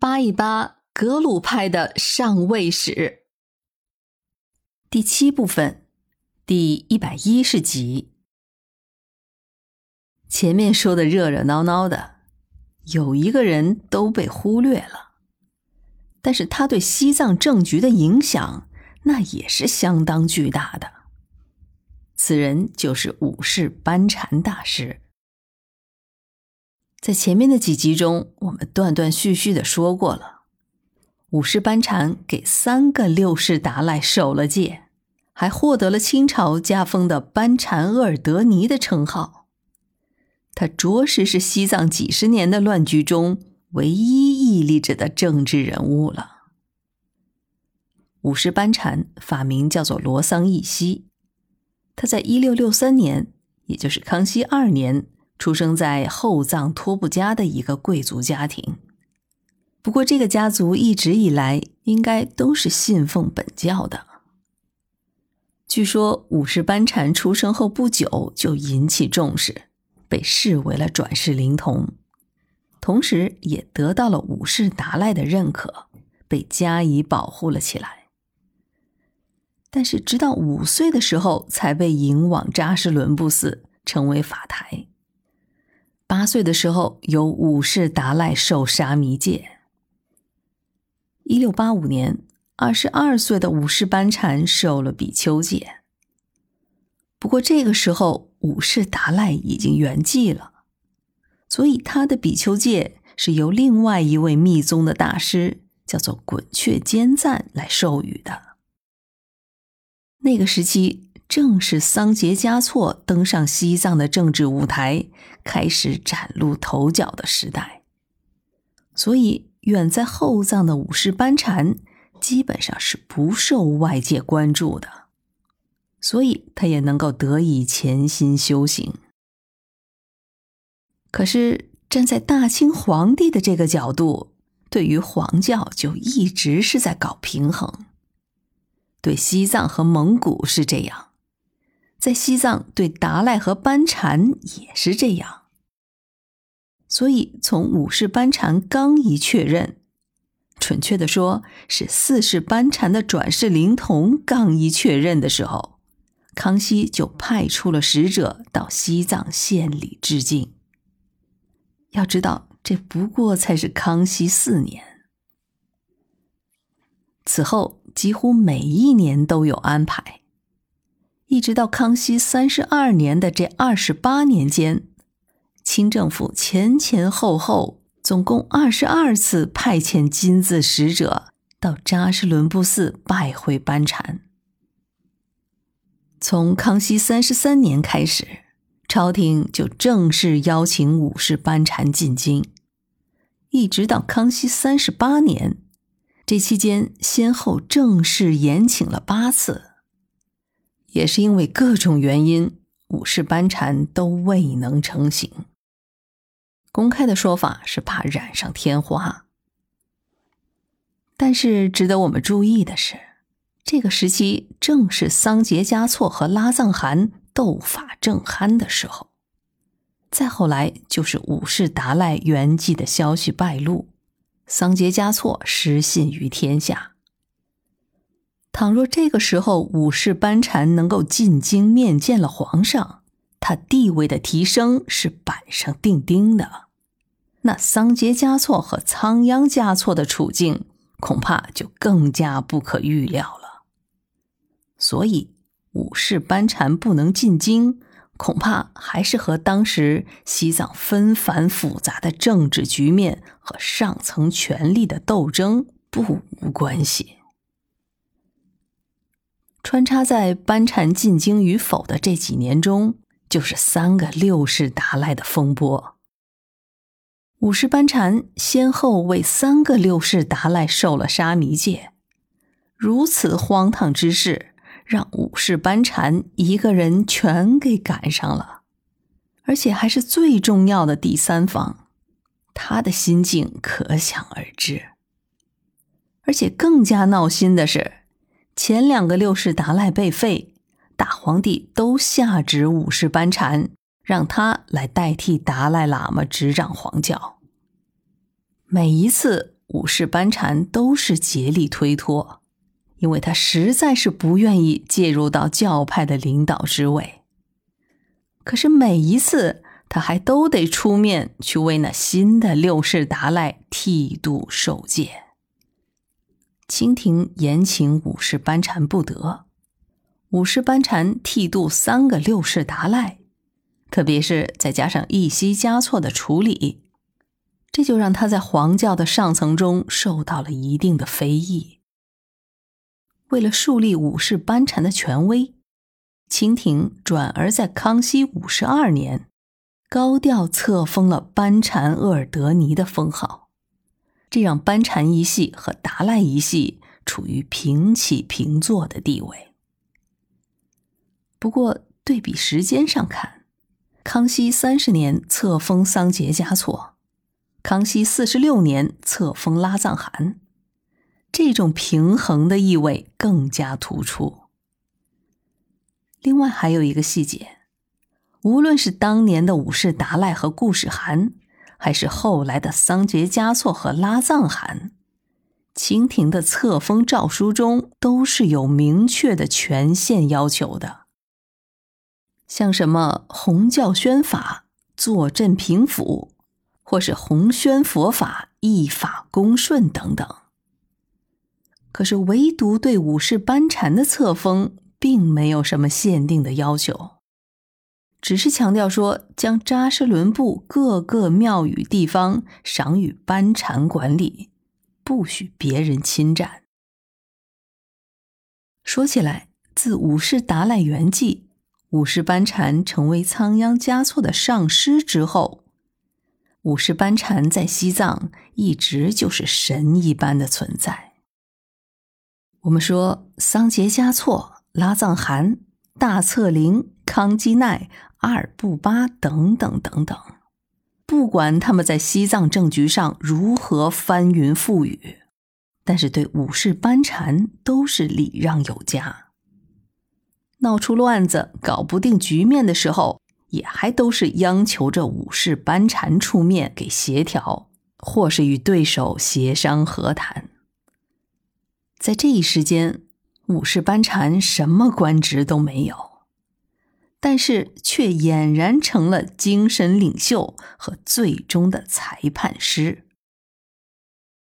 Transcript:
扒一扒格鲁派的上位史。第七部分，第一百一十集。前面说的热热闹闹的，有一个人都被忽略了，但是他对西藏政局的影响，那也是相当巨大的。此人就是五世班禅大师。在前面的几集中，我们断断续续的说过了，五世班禅给三个六世达赖守了戒，还获得了清朝加封的班禅额尔德尼的称号。他着实是西藏几十年的乱局中唯一屹立着的政治人物了。五世班禅法名叫做罗桑义熙，他在一六六三年，也就是康熙二年，出生在后藏托布家的一个贵族家庭。不过，这个家族一直以来应该都是信奉本教的。据说，五世班禅出生后不久就引起重视。被视为了转世灵童，同时也得到了五世达赖的认可，被加以保护了起来。但是，直到五岁的时候，才被引往扎什伦布寺，成为法台。八岁的时候，由五世达赖受沙弥戒。一六八五年，二十二岁的五世班禅受了比丘戒。不过，这个时候。五世达赖已经圆寂了，所以他的比丘戒是由另外一位密宗的大师，叫做滚雀坚赞来授予的。那个时期正是桑杰嘉措登上西藏的政治舞台，开始崭露头角的时代，所以远在后藏的五世班禅基本上是不受外界关注的。所以他也能够得以潜心修行。可是站在大清皇帝的这个角度，对于黄教就一直是在搞平衡。对西藏和蒙古是这样，在西藏对达赖和班禅也是这样。所以从五世班禅刚一确认，准确的说是四世班禅的转世灵童刚一确认的时候。康熙就派出了使者到西藏献礼致敬。要知道，这不过才是康熙四年。此后几乎每一年都有安排，一直到康熙三十二年的这二十八年间，清政府前前后后总共二十二次派遣金字使者到扎什伦布寺拜会班禅。从康熙三十三年开始，朝廷就正式邀请五世班禅进京，一直到康熙三十八年，这期间先后正式延请了八次。也是因为各种原因，五世班禅都未能成行。公开的说法是怕染上天花，但是值得我们注意的是。这个时期正是桑杰嘉措和拉藏汗斗法正酣的时候，再后来就是五世达赖圆寂的消息败露，桑杰嘉措失信于天下。倘若这个时候五世班禅能够进京面见了皇上，他地位的提升是板上钉钉的，那桑杰嘉措和仓央嘉措的处境恐怕就更加不可预料了。所以，五世班禅不能进京，恐怕还是和当时西藏纷繁复杂的政治局面和上层权力的斗争不无关系。穿插在班禅进京与否的这几年中，就是三个六世达赖的风波。五世班禅先后为三个六世达赖受了沙弥戒，如此荒唐之事。让五世班禅一个人全给赶上了，而且还是最重要的第三方，他的心境可想而知。而且更加闹心的是，前两个六世达赖被废，大皇帝都下旨五世班禅，让他来代替达赖喇嘛执掌皇教。每一次五世班禅都是竭力推脱，因为他实在是不愿意介入到教派的领导之位。可是每一次，他还都得出面去为那新的六世达赖剃度受戒。清廷严请五世班禅不得，五世班禅剃度三个六世达赖，特别是再加上一息加措的处理，这就让他在黄教的上层中受到了一定的非议。为了树立五世班禅的权威，清廷转而在康熙五十二年。高调册封了班禅鄂尔德尼的封号，这让班禅一系和达赖一系处于平起平坐的地位。不过，对比时间上看，康熙三十年册封桑杰嘉措，康熙四十六年册封拉藏汗，这种平衡的意味更加突出。另外，还有一个细节。无论是当年的武士达赖和固始汗，还是后来的桑杰嘉措和拉藏汗，清廷的册封诏书中都是有明确的权限要求的。像什么弘教宣法、坐镇平府，或是弘宣佛法、依法恭顺等等。可是唯独对武士班禅的册封，并没有什么限定的要求。只是强调说，将扎什伦布各个庙宇地方赏与班禅管理，不许别人侵占。说起来，自五世达赖圆寂，五世班禅成为仓央嘉措的上师之后，五世班禅在西藏一直就是神一般的存在。我们说，桑杰嘉措、拉藏汗、大策林、康基奈。阿尔布巴等等等等，不管他们在西藏政局上如何翻云覆雨，但是对武士班禅都是礼让有加。闹出乱子、搞不定局面的时候，也还都是央求着武士班禅出面给协调，或是与对手协商和谈。在这一时间，武士班禅什么官职都没有。但是却俨然成了精神领袖和最终的裁判师。